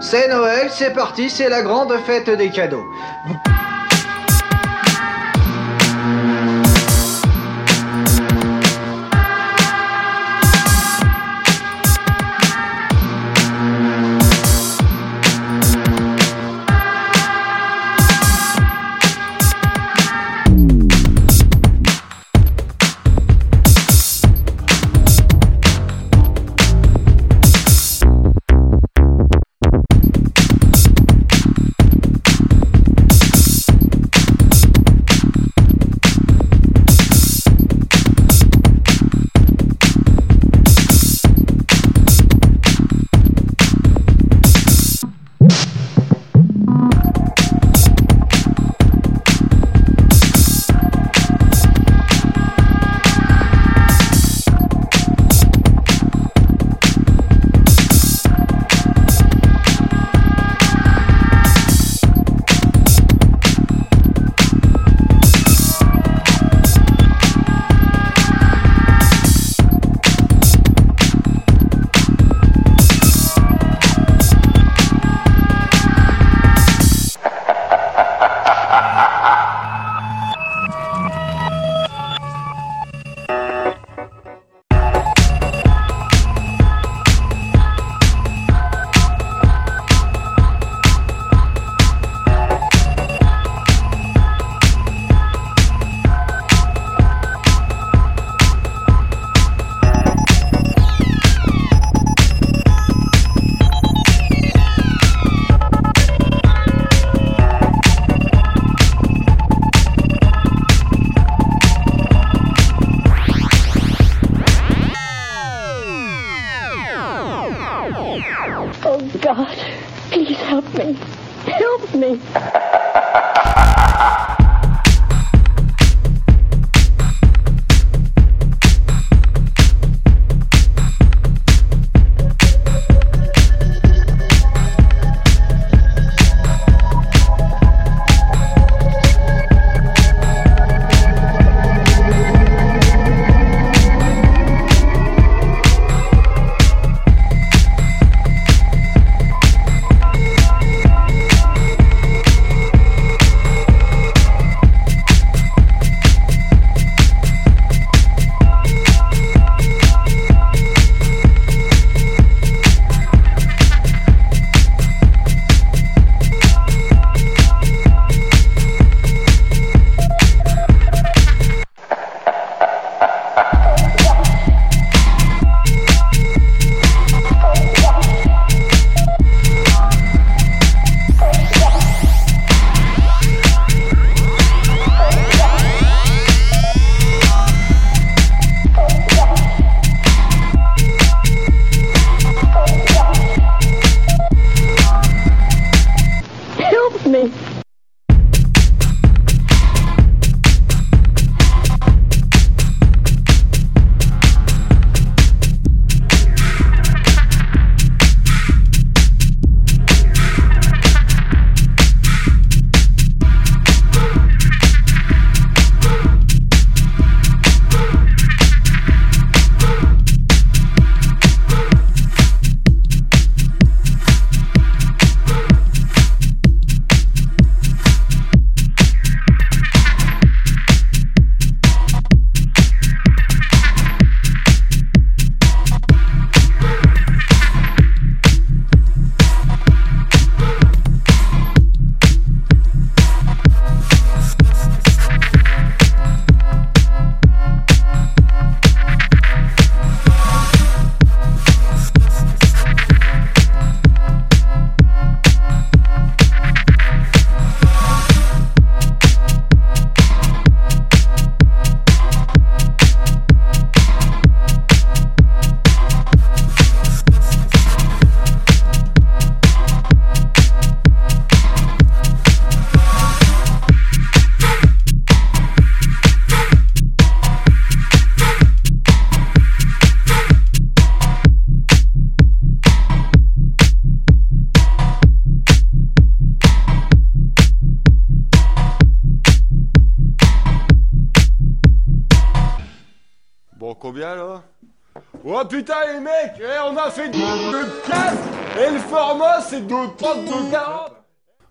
C'est Noël, c'est parti, c'est la grande fête des cadeaux. Help me. Oh putain, les mecs eh, On a fait de casse. Et le format, c'est de 32 40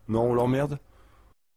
Non, on l'emmerde